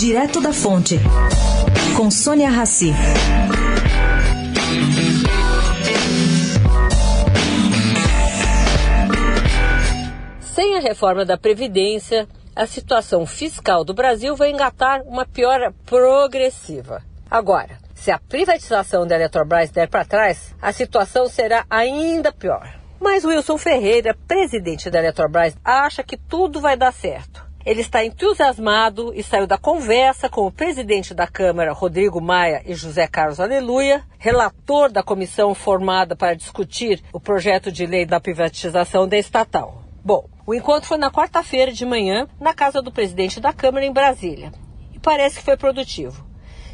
Direto da Fonte, com Sônia Rassi. Sem a reforma da Previdência, a situação fiscal do Brasil vai engatar uma piora progressiva. Agora, se a privatização da Eletrobras der para trás, a situação será ainda pior. Mas Wilson Ferreira, presidente da Eletrobras, acha que tudo vai dar certo. Ele está entusiasmado e saiu da conversa com o presidente da Câmara, Rodrigo Maia, e José Carlos Aleluia, relator da comissão formada para discutir o projeto de lei da privatização da estatal. Bom, o encontro foi na quarta-feira de manhã, na casa do presidente da Câmara, em Brasília. E parece que foi produtivo.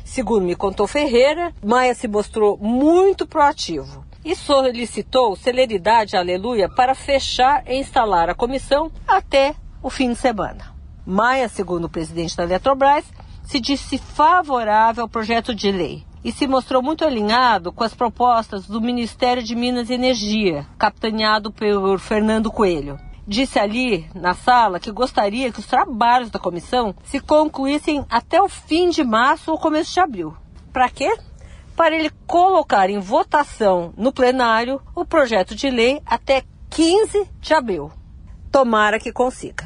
Segundo me contou Ferreira, Maia se mostrou muito proativo e solicitou celeridade, aleluia, para fechar e instalar a comissão até o fim de semana. Maia, segundo o presidente da Eletrobras, se disse favorável ao projeto de lei e se mostrou muito alinhado com as propostas do Ministério de Minas e Energia, capitaneado por Fernando Coelho. Disse ali na sala que gostaria que os trabalhos da comissão se concluíssem até o fim de março ou começo de abril. Para quê? para ele colocar em votação no plenário o projeto de lei até 15 de abril. Tomara que consiga.